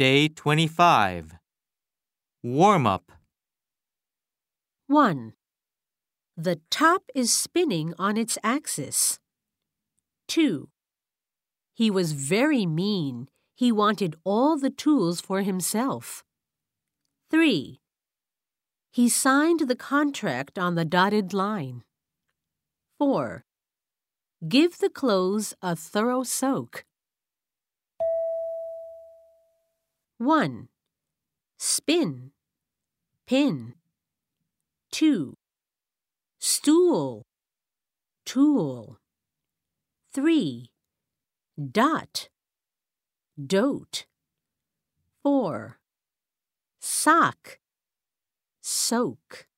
Day 25. Warm up. 1. The top is spinning on its axis. 2. He was very mean. He wanted all the tools for himself. 3. He signed the contract on the dotted line. 4. Give the clothes a thorough soak. 1. Spin. Pin. 2. Stool. Tool. 3. Dot. Dote. 4. Sock. Soak.